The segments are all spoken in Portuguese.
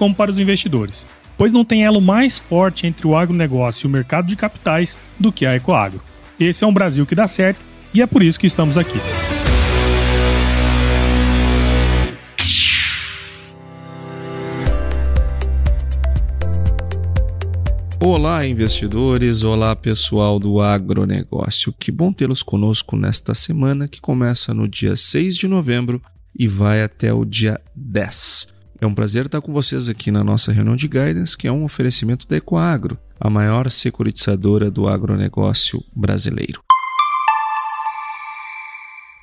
como para os investidores, pois não tem elo mais forte entre o agronegócio e o mercado de capitais do que a Ecoagro. Esse é um Brasil que dá certo e é por isso que estamos aqui. Olá, investidores! Olá, pessoal do agronegócio. Que bom tê-los conosco nesta semana que começa no dia 6 de novembro e vai até o dia 10. É um prazer estar com vocês aqui na nossa reunião de guidance, que é um oferecimento da Ecoagro, a maior securitizadora do agronegócio brasileiro.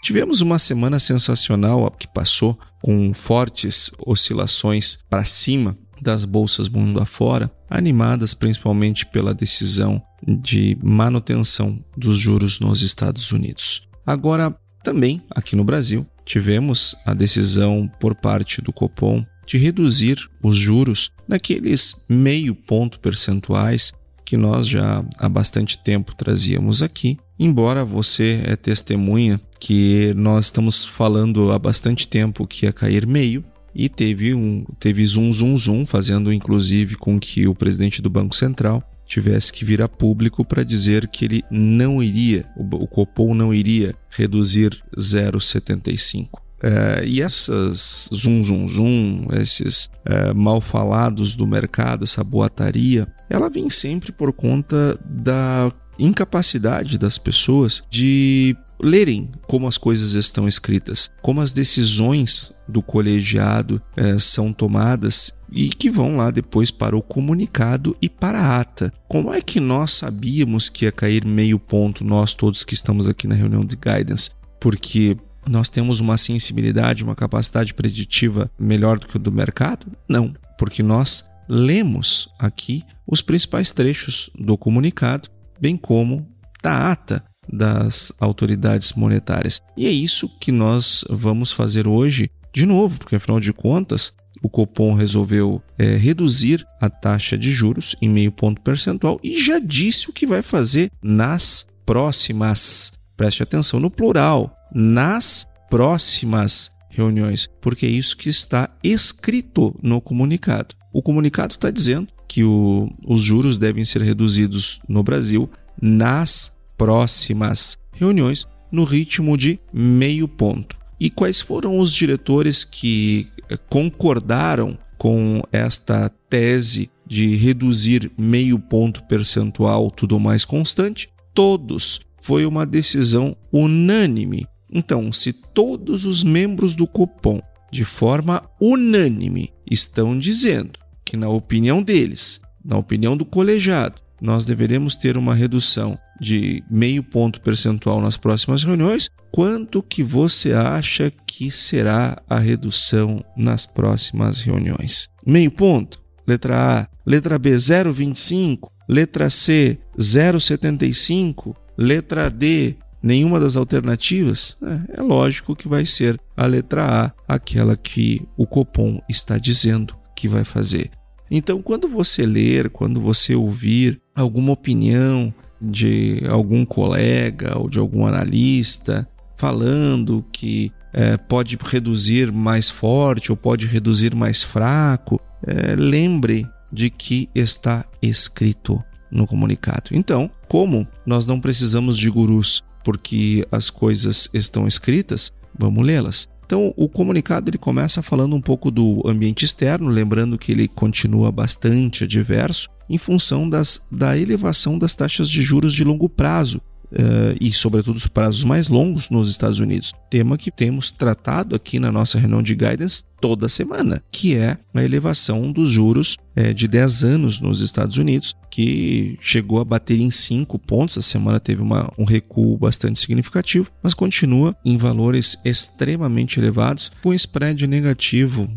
Tivemos uma semana sensacional que passou com fortes oscilações para cima das bolsas mundo afora, animadas principalmente pela decisão de manutenção dos juros nos Estados Unidos. Agora, também aqui no Brasil, tivemos a decisão por parte do Copom de reduzir os juros naqueles meio ponto percentuais que nós já há bastante tempo trazíamos aqui. Embora você é testemunha que nós estamos falando há bastante tempo que ia cair meio e teve um teve zoom zoom zoom fazendo inclusive com que o presidente do Banco Central tivesse que vir a público para dizer que ele não iria, o Copom não iria reduzir 0,75. É, e essas zum zum zum, esses é, mal falados do mercado, essa boataria, ela vem sempre por conta da incapacidade das pessoas de lerem como as coisas estão escritas, como as decisões do colegiado é, são tomadas e que vão lá depois para o comunicado e para a ata. Como é que nós sabíamos que ia cair meio ponto, nós todos que estamos aqui na reunião de guidance? Porque nós temos uma sensibilidade, uma capacidade preditiva melhor do que o do mercado? Não, porque nós lemos aqui os principais trechos do comunicado, bem como da ata das autoridades monetárias. E é isso que nós vamos fazer hoje, de novo, porque afinal de contas, o Copom resolveu é, reduzir a taxa de juros em meio ponto percentual e já disse o que vai fazer nas próximas. Preste atenção no plural nas próximas reuniões, porque é isso que está escrito no comunicado. O comunicado está dizendo que o, os juros devem ser reduzidos no Brasil nas próximas reuniões no ritmo de meio ponto. E quais foram os diretores que eh, concordaram com esta tese de reduzir meio ponto percentual tudo mais constante? Todos. Foi uma decisão unânime então, se todos os membros do Copom, de forma unânime, estão dizendo que, na opinião deles, na opinião do colegiado, nós deveremos ter uma redução de meio ponto percentual nas próximas reuniões, quanto que você acha que será a redução nas próximas reuniões? Meio ponto? Letra A. Letra B, 0,25. Letra C, 0,75. Letra D, nenhuma das alternativas, é, é lógico que vai ser a letra A, aquela que o Copom está dizendo que vai fazer. Então, quando você ler, quando você ouvir alguma opinião de algum colega ou de algum analista falando que é, pode reduzir mais forte ou pode reduzir mais fraco, é, lembre de que está escrito no comunicado. Então, como nós não precisamos de gurus porque as coisas estão escritas, vamos lê-las. Então, o comunicado ele começa falando um pouco do ambiente externo, lembrando que ele continua bastante adverso em função das, da elevação das taxas de juros de longo prazo, Uh, e, sobretudo, os prazos mais longos nos Estados Unidos. Tema que temos tratado aqui na nossa reunião de guidance toda semana, que é a elevação dos juros é, de 10 anos nos Estados Unidos, que chegou a bater em 5 pontos. A semana teve uma, um recuo bastante significativo, mas continua em valores extremamente elevados, com spread negativo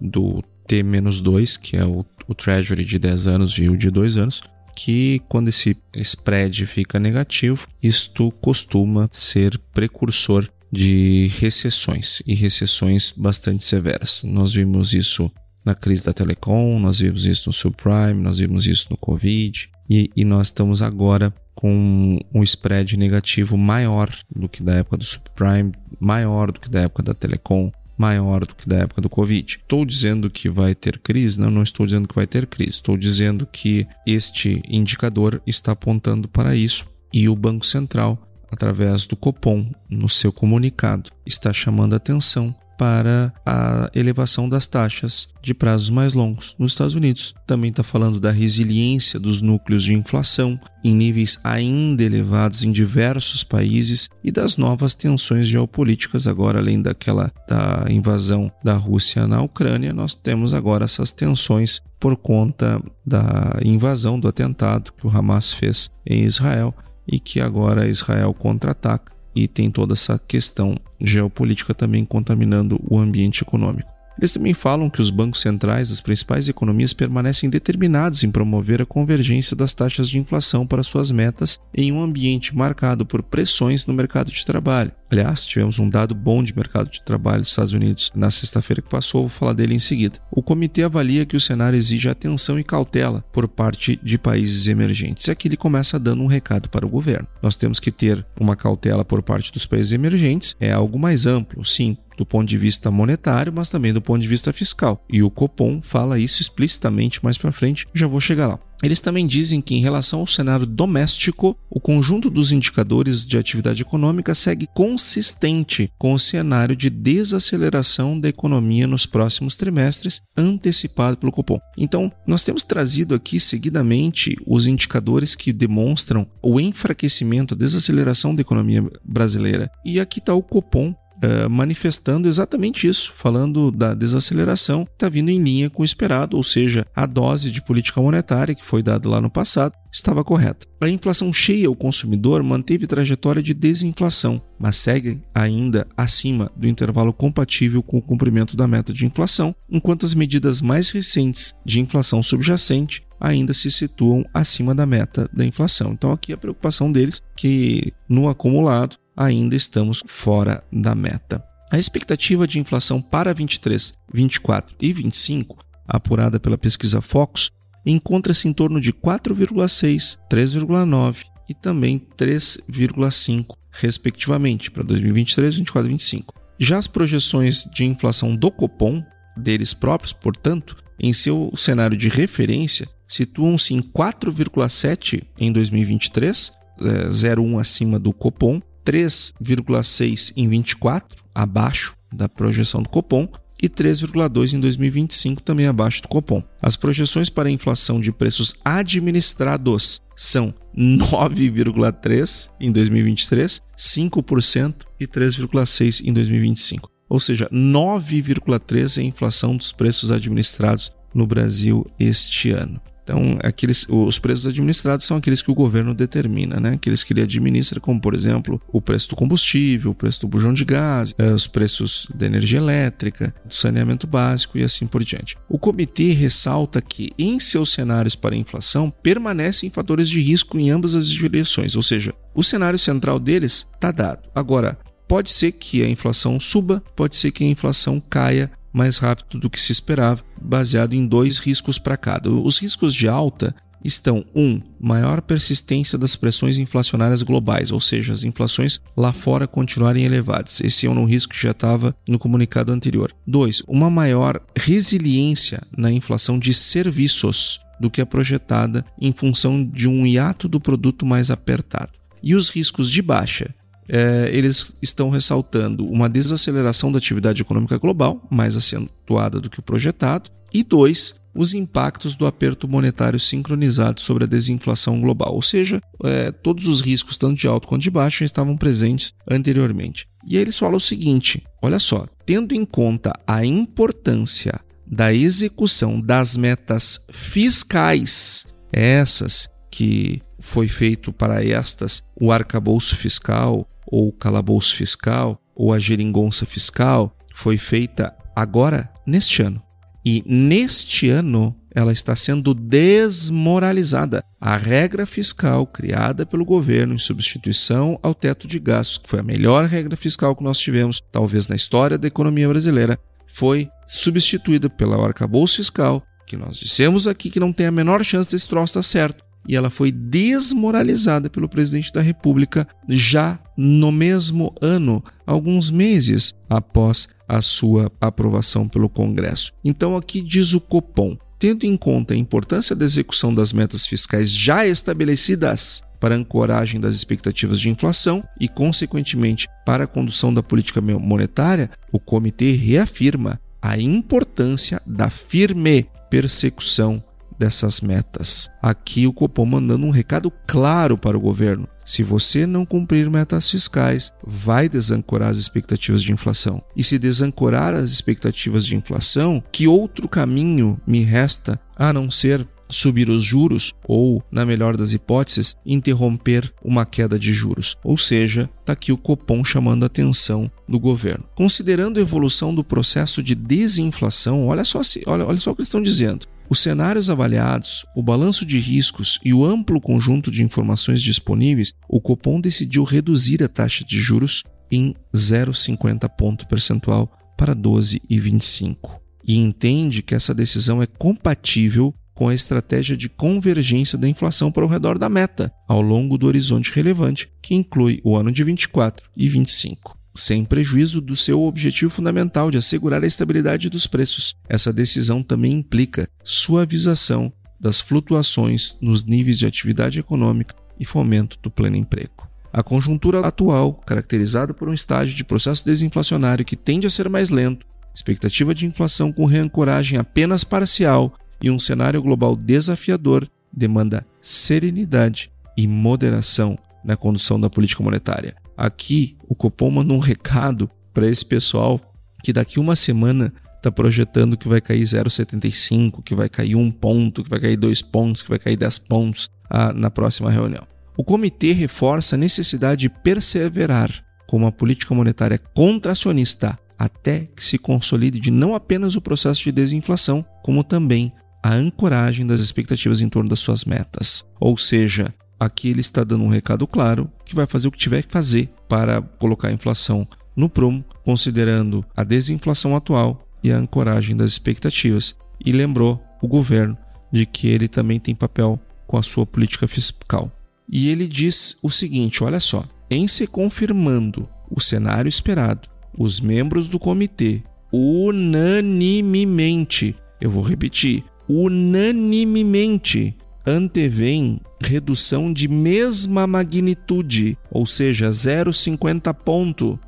do T-2, que é o, o Treasury de 10 anos e o de 2 anos, que quando esse spread fica negativo, isto costuma ser precursor de recessões e recessões bastante severas. Nós vimos isso na crise da telecom, nós vimos isso no subprime, nós vimos isso no Covid e, e nós estamos agora com um spread negativo maior do que da época do subprime, maior do que da época da telecom, maior do que da época do Covid. Estou dizendo que vai ter crise? Não, não estou dizendo que vai ter crise. Estou dizendo que este indicador está apontando para isso e o Banco Central, através do Copom, no seu comunicado, está chamando atenção para a elevação das taxas de prazos mais longos nos Estados Unidos. Também está falando da resiliência dos núcleos de inflação em níveis ainda elevados em diversos países e das novas tensões geopolíticas. Agora além daquela da invasão da Rússia na Ucrânia, nós temos agora essas tensões por conta da invasão do atentado que o Hamas fez em Israel e que agora Israel contra-ataca e tem toda essa questão geopolítica também contaminando o ambiente econômico. Eles também falam que os bancos centrais das principais economias permanecem determinados em promover a convergência das taxas de inflação para suas metas em um ambiente marcado por pressões no mercado de trabalho. Aliás, tivemos um dado bom de mercado de trabalho dos Estados Unidos na sexta-feira que passou, vou falar dele em seguida. O comitê avalia que o cenário exige atenção e cautela por parte de países emergentes. Aqui ele começa dando um recado para o governo. Nós temos que ter uma cautela por parte dos países emergentes, é algo mais amplo, sim, do ponto de vista monetário, mas também do ponto de vista fiscal. E o Copom fala isso explicitamente mais para frente, já vou chegar lá. Eles também dizem que, em relação ao cenário doméstico, o conjunto dos indicadores de atividade econômica segue consistente com o cenário de desaceleração da economia nos próximos trimestres, antecipado pelo Copom. Então, nós temos trazido aqui seguidamente os indicadores que demonstram o enfraquecimento, a desaceleração da economia brasileira. E aqui está o Copom uh, manifestando exatamente isso, falando da desaceleração, está vindo em linha com o esperado, ou seja, a dose de política monetária que foi dada lá no passado estava correta. A inflação cheia ao consumidor manteve trajetória de desinflação, mas segue ainda acima do intervalo compatível com o cumprimento da meta de inflação, enquanto as medidas mais recentes de inflação subjacente ainda se situam acima da meta da inflação. Então aqui a preocupação deles que no acumulado ainda estamos fora da meta. A expectativa de inflação para 23, 24 e 25, apurada pela pesquisa Focus, encontra-se em torno de 4,6, 3,9 e também 3,5, respectivamente, para 2023, 24 e 25. Já as projeções de inflação do Copom, deles próprios, portanto, em seu cenário de referência, situam-se em 4,7 em 2023, 0,1 acima do Copom, 3,6 em 24, abaixo da projeção do Copom, e 3,2 em 2025, também abaixo do Copom. As projeções para a inflação de preços administrados são 9,3 em 2023, 5% e 3,6 em 2025. Ou seja, 9,3 é a inflação dos preços administrados no Brasil este ano. Então, aqueles, os preços administrados são aqueles que o governo determina, né? Aqueles que ele administra, como por exemplo o preço do combustível, o preço do bujão de gás, eh, os preços da energia elétrica, do saneamento básico e assim por diante. O comitê ressalta que, em seus cenários para inflação, permanecem fatores de risco em ambas as direções, ou seja, o cenário central deles está dado. Agora, pode ser que a inflação suba, pode ser que a inflação caia mais rápido do que se esperava, baseado em dois riscos para cada. Os riscos de alta estão: um, maior persistência das pressões inflacionárias globais, ou seja, as inflações lá fora continuarem elevadas. Esse é um risco que já estava no comunicado anterior. Dois, uma maior resiliência na inflação de serviços do que a projetada em função de um hiato do produto mais apertado. E os riscos de baixa, é, eles estão ressaltando uma desaceleração da atividade econômica global, mais acentuada do que o projetado, e dois, os impactos do aperto monetário sincronizado sobre a desinflação global, ou seja, é, todos os riscos, tanto de alto quanto de baixo, já estavam presentes anteriormente. E aí eles falam o seguinte: olha só, tendo em conta a importância da execução das metas fiscais, essas que foi feito para estas o arcabouço fiscal, ou o calabouço fiscal, ou a geringonça fiscal, foi feita agora neste ano. E neste ano ela está sendo desmoralizada. A regra fiscal criada pelo governo em substituição ao teto de gastos, que foi a melhor regra fiscal que nós tivemos, talvez na história da economia brasileira, foi substituída pela arcabouço fiscal, que nós dissemos aqui que não tem a menor chance desse troço estar certo. E ela foi desmoralizada pelo presidente da República já no mesmo ano, alguns meses após a sua aprovação pelo Congresso. Então aqui diz o Copom: tendo em conta a importância da execução das metas fiscais já estabelecidas para a ancoragem das expectativas de inflação e, consequentemente, para a condução da política monetária, o comitê reafirma a importância da firme persecução dessas metas. Aqui o Copom mandando um recado claro para o governo. Se você não cumprir metas fiscais, vai desancorar as expectativas de inflação. E se desancorar as expectativas de inflação, que outro caminho me resta a não ser subir os juros ou, na melhor das hipóteses, interromper uma queda de juros. Ou seja, está aqui o Copom chamando a atenção do governo. Considerando a evolução do processo de desinflação, olha só, olha, olha só o que eles estão dizendo. Os cenários avaliados, o balanço de riscos e o amplo conjunto de informações disponíveis, o Copom decidiu reduzir a taxa de juros em 0,50 ponto percentual para 12,25 e entende que essa decisão é compatível com a estratégia de convergência da inflação para o redor da meta, ao longo do horizonte relevante, que inclui o ano de 24 e 25 sem prejuízo do seu objetivo fundamental de assegurar a estabilidade dos preços. Essa decisão também implica suavização das flutuações nos níveis de atividade econômica e fomento do pleno emprego. A conjuntura atual, caracterizada por um estágio de processo desinflacionário que tende a ser mais lento, expectativa de inflação com reancoragem apenas parcial e um cenário global desafiador demanda serenidade e moderação na condução da política monetária. Aqui, o Copom manda um recado para esse pessoal que daqui uma semana está projetando que vai cair 0,75, que vai cair um ponto, que vai cair dois pontos, que vai cair 10 pontos ah, na próxima reunião. O comitê reforça a necessidade de perseverar com uma política monetária contracionista até que se consolide de não apenas o processo de desinflação, como também a ancoragem das expectativas em torno das suas metas. Ou seja, aqui ele está dando um recado claro que vai fazer o que tiver que fazer para colocar a inflação no prumo, considerando a desinflação atual e a ancoragem das expectativas. E lembrou o governo de que ele também tem papel com a sua política fiscal. E ele diz o seguinte: olha só, em se confirmando o cenário esperado, os membros do comitê unanimemente, eu vou repetir, unanimemente antevém redução de mesma magnitude, ou seja, 0,50 ponto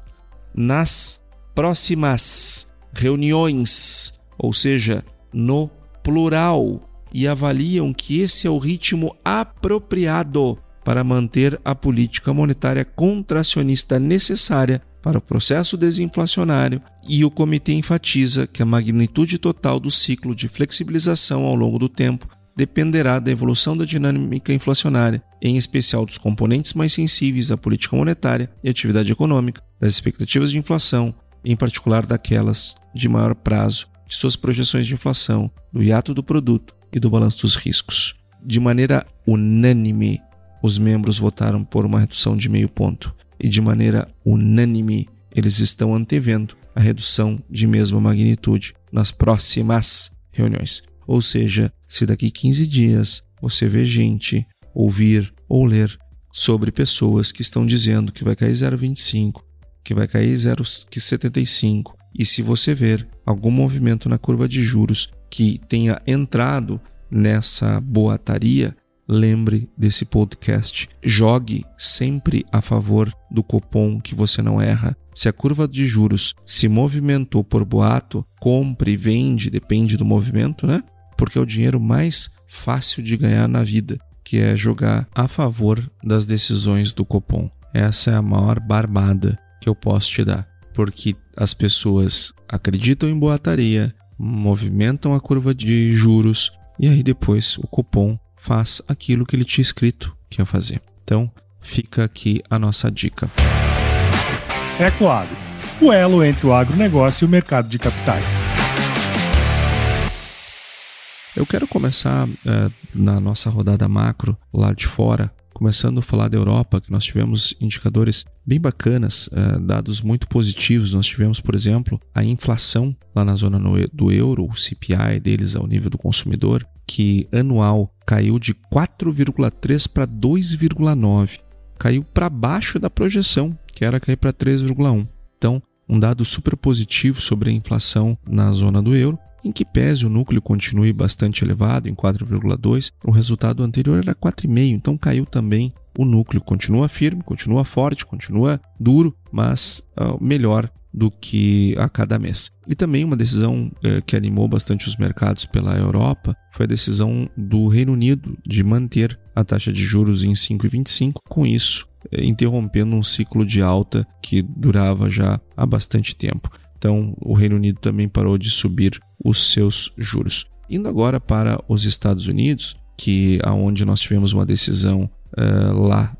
nas próximas reuniões, ou seja, no plural, e avaliam que esse é o ritmo apropriado para manter a política monetária contracionista necessária para o processo desinflacionário e o comitê enfatiza que a magnitude total do ciclo de flexibilização ao longo do tempo dependerá da evolução da dinâmica inflacionária, em especial dos componentes mais sensíveis à política monetária e atividade econômica, das expectativas de inflação, em particular daquelas de maior prazo, de suas projeções de inflação, do hiato do produto e do balanço dos riscos. De maneira unânime, os membros votaram por uma redução de meio ponto e de maneira unânime eles estão antevendo a redução de mesma magnitude nas próximas reuniões. Ou seja, se daqui 15 dias você vê gente ouvir ou ler sobre pessoas que estão dizendo que vai cair 0,25, que vai cair 0,75, e se você ver algum movimento na curva de juros que tenha entrado nessa boataria, lembre desse podcast. Jogue sempre a favor do Copom que você não erra. Se a curva de juros se movimentou por boato, compre e vende, depende do movimento, né? Porque é o dinheiro mais fácil de ganhar na vida, que é jogar a favor das decisões do Copom. Essa é a maior barbada que eu posso te dar, porque as pessoas acreditam em boataria, movimentam a curva de juros e aí depois o Copom faz aquilo que ele tinha escrito que ia fazer. Então, fica aqui a nossa dica. Ecoagro, o elo entre o agronegócio e o mercado de capitais. Eu quero começar uh, na nossa rodada macro lá de fora, começando a falar da Europa, que nós tivemos indicadores bem bacanas, uh, dados muito positivos. Nós tivemos, por exemplo, a inflação lá na zona do euro, o CPI deles ao nível do consumidor, que anual caiu de 4,3 para 2,9. Caiu para baixo da projeção, que era cair para 3,1. Então, um dado super positivo sobre a inflação na zona do euro, em que pese o núcleo continue bastante elevado, em 4,2, o resultado anterior era 4,5, então caiu também o núcleo. Continua firme, continua forte, continua duro, mas uh, melhor do que a cada mês. E também uma decisão uh, que animou bastante os mercados pela Europa foi a decisão do Reino Unido de manter a taxa de juros em 5,25. Com isso, uh, interrompendo um ciclo de alta que durava já há bastante tempo. Então, o Reino Unido também parou de subir os seus juros. Indo agora para os Estados Unidos, que aonde nós tivemos uma decisão uh, lá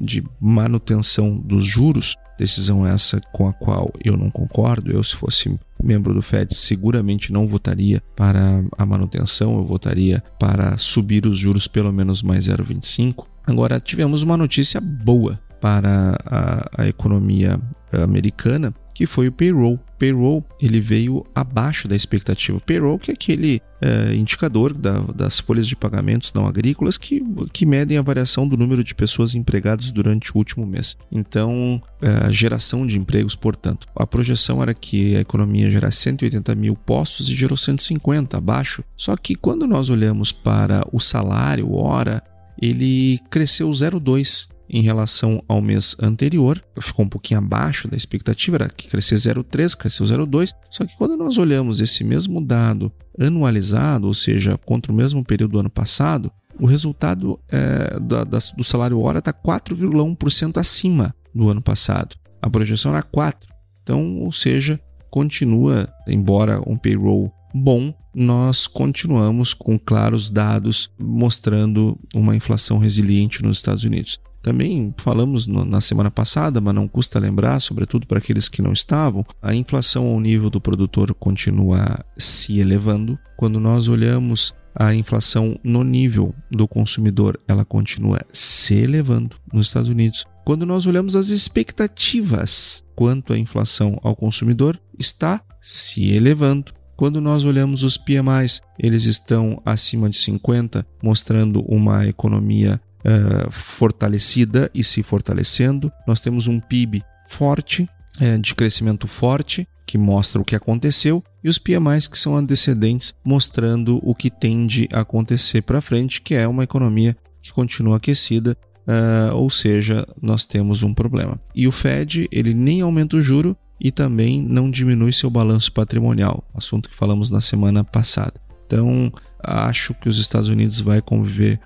de manutenção dos juros, decisão essa com a qual eu não concordo. Eu, se fosse membro do Fed, seguramente não votaria para a manutenção, eu votaria para subir os juros pelo menos mais 0,25. Agora, tivemos uma notícia boa para a, a economia americana, que foi o payroll. Payroll ele veio abaixo da expectativa. Payroll que é aquele é, indicador da, das folhas de pagamentos não agrícolas que, que medem a variação do número de pessoas empregadas durante o último mês. Então, é, a geração de empregos, portanto, a projeção era que a economia gerasse 180 mil postos e gerou 150 abaixo. Só que quando nós olhamos para o salário hora, ele cresceu 0,2 em relação ao mês anterior, ficou um pouquinho abaixo da expectativa, era que crescer 0,3, cresceu 0,2. Só que quando nós olhamos esse mesmo dado anualizado, ou seja, contra o mesmo período do ano passado, o resultado é, da, da, do salário hora está 4,1% acima do ano passado. A projeção era 4. Então, ou seja, continua, embora um payroll bom, nós continuamos com claros dados mostrando uma inflação resiliente nos Estados Unidos. Também falamos no, na semana passada, mas não custa lembrar, sobretudo para aqueles que não estavam, a inflação ao nível do produtor continua se elevando. Quando nós olhamos a inflação no nível do consumidor, ela continua se elevando nos Estados Unidos. Quando nós olhamos as expectativas quanto à inflação ao consumidor, está se elevando. Quando nós olhamos os PMIs, eles estão acima de 50, mostrando uma economia uh, fortalecida e se fortalecendo. Nós temos um PIB forte, uh, de crescimento forte, que mostra o que aconteceu, e os PMIs que são antecedentes, mostrando o que tende a acontecer para frente, que é uma economia que continua aquecida, uh, ou seja, nós temos um problema. E o Fed ele nem aumenta o juro e também não diminui seu balanço patrimonial, assunto que falamos na semana passada. Então, acho que os Estados Unidos vai conviver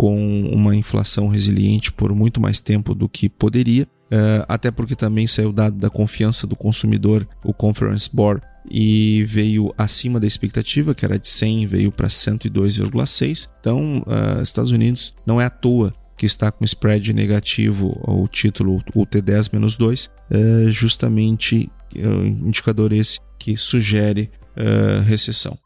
com uma inflação resiliente por muito mais tempo do que poderia, uh, até porque também saiu dado da confiança do consumidor, o Conference Board, e veio acima da expectativa, que era de 100, veio para 102,6. Então, uh, Estados Unidos não é à toa que está com spread negativo, o título o T10 menos 2, uh, justamente indicador esse que sugere recessão.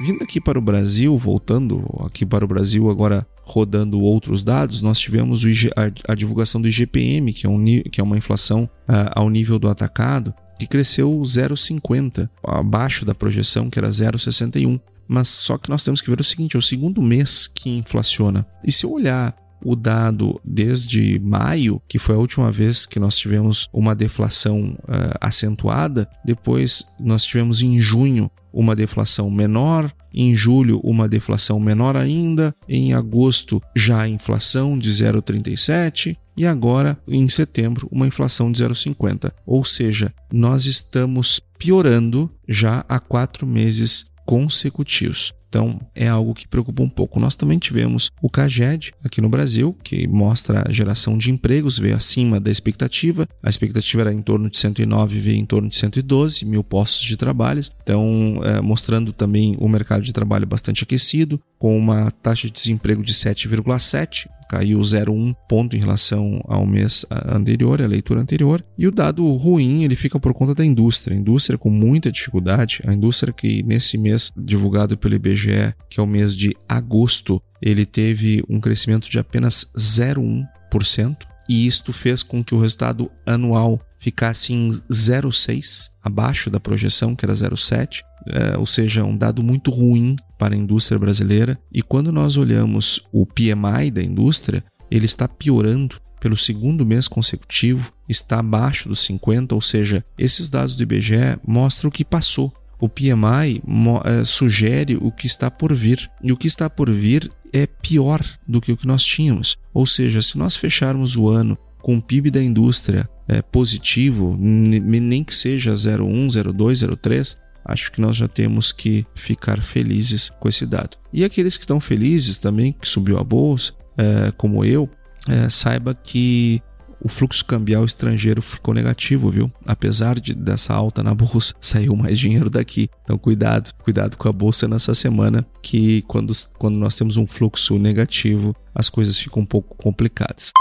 Vindo aqui para o Brasil, voltando aqui para o Brasil, agora rodando outros dados, nós tivemos IG, a, a, divulgação do IGPM, que é, um, que é uma inflação uh, ao nível do atacado, que cresceu 0,50, abaixo da projeção que era 0,61. Mas só que nós temos que ver o seguinte: é o segundo mês que inflaciona. E se eu olhar o dado desde maio, que foi a última vez que nós tivemos uma deflação uh, acentuada, depois nós tivemos em junho uma deflação menor, em julho uma deflação menor ainda, em agosto já a inflação de 0,37 e agora em setembro uma inflação de 0,50. Ou seja, nós estamos piorando já há quatro meses consecutivos. Então, é algo que preocupa um pouco. Nós também tivemos o CAGED aqui no Brasil, que mostra a geração de empregos, veio acima da expectativa. A expectativa era em torno de 109, veio em torno de 112 mil postos de trabalho. Então, é, mostrando também o mercado de trabalho bastante aquecido, com uma taxa de desemprego de 7,7, caiu 0,1 ponto em relação ao mês anterior, a leitura anterior. E o dado ruim ele fica por conta da indústria. A indústria com muita dificuldade. A indústria que nesse mês divulgado pelo IBGE, que é o mês de agosto, ele teve um crescimento de apenas 0,1%. E isto fez com que o resultado anual ficasse em 0,6, abaixo da projeção, que era 0,7 é, ou seja, um dado muito ruim para a indústria brasileira. E quando nós olhamos o PMI da indústria, ele está piorando pelo segundo mês consecutivo, está abaixo dos 50, ou seja, esses dados do IBGE mostram o que passou. O PMI é, sugere o que está por vir, e o que está por vir é pior do que o que nós tínhamos. Ou seja, se nós fecharmos o ano com o PIB da indústria é, positivo, nem que seja 0,1, 0,2, 0,3, acho que nós já temos que ficar felizes com esse dado. E aqueles que estão felizes também, que subiu a bolsa, é, como eu, é, saiba que o fluxo cambial estrangeiro ficou negativo, viu? Apesar de dessa alta na bolsa, saiu mais dinheiro daqui. Então cuidado, cuidado com a bolsa nessa semana, que quando, quando nós temos um fluxo negativo, as coisas ficam um pouco complicadas.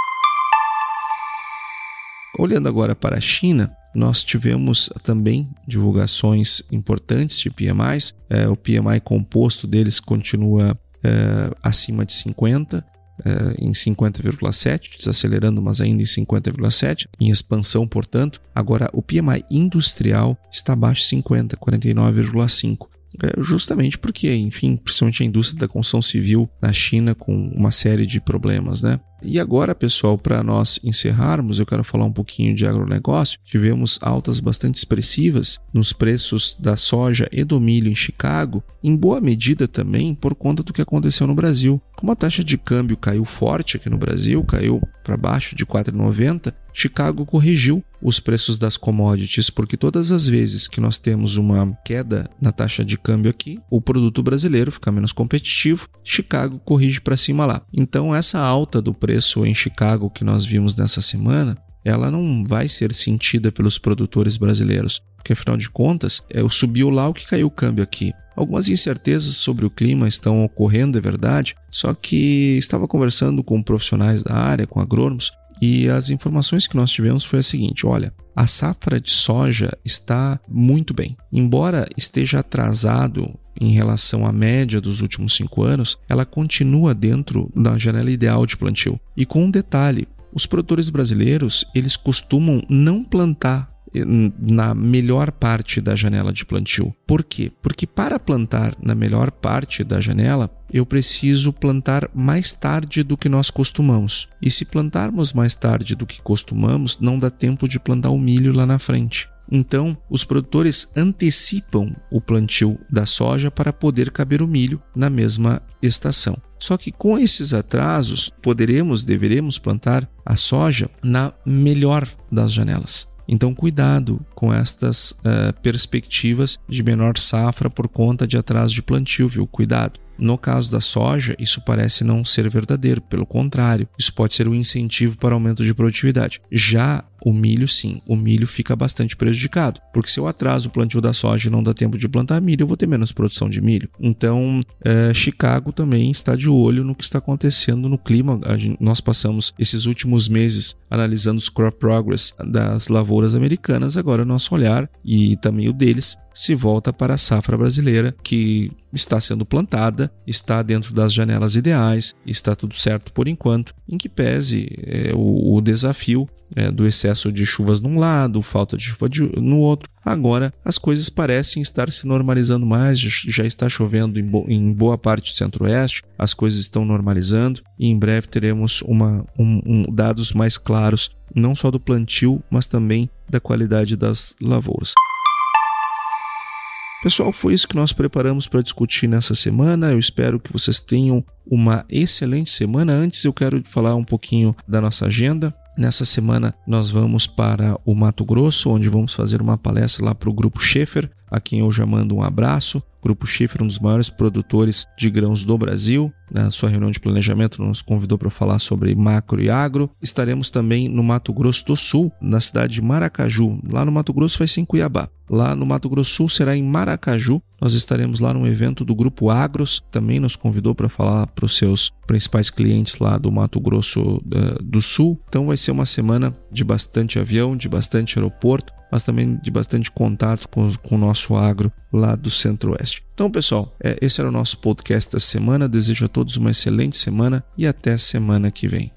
Olhando agora para a China, nós tivemos também divulgações importantes de PMIs. É, o PMI composto deles continua é, acima de 50, é, em 50,7, desacelerando, mas ainda em 50,7, em expansão, portanto. Agora, o PMI industrial está abaixo de 50, 49,5. É justamente porque, enfim, principalmente a indústria da construção civil na China com uma série de problemas, né? E agora, pessoal, para nós encerrarmos, eu quero falar um pouquinho de agronegócio. Tivemos altas bastante expressivas nos preços da soja e do milho em Chicago, em boa medida também por conta do que aconteceu no Brasil. Como a taxa de câmbio caiu forte aqui no Brasil, caiu para baixo de 4,90, Chicago corrigiu os preços das commodities, porque todas as vezes que nós temos uma queda na taxa de câmbio aqui, o produto brasileiro fica menos competitivo, Chicago corrige para cima lá. Então essa alta do preço em Chicago que nós vimos nessa semana, ela não vai ser sentida pelos produtores brasileiros, porque afinal de contas, é, subiu lá o que caiu o câmbio aqui. Algumas incertezas sobre o clima estão ocorrendo, é verdade, só que estava conversando com profissionais da área, com agrônomos, e as informações que nós tivemos foi a seguinte: olha, a safra de soja está muito bem. Embora esteja atrasado em relação à média dos últimos cinco anos, ela continua dentro da janela ideal de plantio. E com um detalhe: os produtores brasileiros eles costumam não plantar na melhor parte da janela de plantio. Por quê? Porque para plantar na melhor parte da janela, eu preciso plantar mais tarde do que nós costumamos. E se plantarmos mais tarde do que costumamos, não dá tempo de plantar o milho lá na frente. Então, os produtores antecipam o plantio da soja para poder caber o milho na mesma estação. Só que com esses atrasos, poderemos, deveremos plantar a soja na melhor das janelas. Então, cuidado com estas uh, perspectivas de menor safra por conta de atraso de plantio, viu? Cuidado. No caso da soja, isso parece não ser verdadeiro, pelo contrário, isso pode ser um incentivo para aumento de produtividade. Já o milho, sim, o milho fica bastante prejudicado, porque se eu atraso o plantio da soja e não dá tempo de plantar milho, eu vou ter menos produção de milho. Então, é, Chicago também está de olho no que está acontecendo no clima. Gente, nós passamos esses últimos meses analisando os crop progress das lavouras americanas, agora nosso olhar e também o deles se volta para a safra brasileira que está sendo plantada, está dentro das janelas ideais, está tudo certo por enquanto, em que pese é, o, o, desafio é, do excesso de chuvas num lado, falta de chuva de, no outro. Agora as coisas parecem estar se normalizando mais, já está chovendo em, bo, em boa parte do centro-oeste, as coisas estão normalizando e em breve teremos uma, um, um, dados mais claros, não só do plantio, mas também da qualidade das lavouras. Pessoal, foi isso que nós preparamos para discutir nessa semana. Eu espero que vocês tenham uma excelente semana. Antes, eu quero falar um pouquinho da nossa agenda. Nessa semana nós vamos para o Mato Grosso, onde vamos fazer uma palestra lá para o Grupo Schaefer. A quem eu já mando um abraço. Grupo Chifre, um dos maiores produtores de grãos do Brasil. Na sua reunião de planejamento, nos convidou para falar sobre macro e agro. Estaremos também no Mato Grosso do Sul, na cidade de Maracaju. Lá no Mato Grosso vai ser em Cuiabá. Lá no Mato Grosso Sul será em Maracaju. Nós estaremos lá num evento do Grupo Agros, também nos convidou para falar para os seus principais clientes lá do Mato Grosso uh, do Sul. Então vai ser uma semana de bastante avião, de bastante aeroporto, mas também de bastante contato com, com o nosso agro lá do Centro-Oeste. Então, pessoal, é, esse era o nosso podcast da semana. Desejo a todos uma excelente semana e até semana que vem.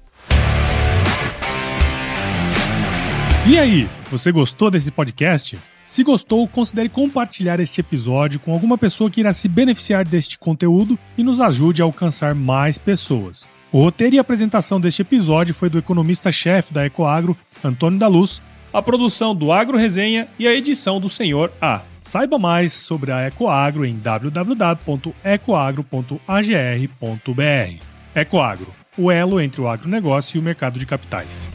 E aí, você gostou desse podcast? Se gostou, considere compartilhar este episódio com alguma pessoa que irá se beneficiar deste conteúdo e nos ajude a alcançar mais pessoas. O roteiro e apresentação deste episódio foi do economista-chefe da Ecoagro, Antônio da Luz, a produção do Agro Resenha e a edição do Senhor A. Saiba mais sobre a Ecoagro em www.ecoagro.agr.br. Ecoagro, o elo entre o agronegócio e o mercado de capitais.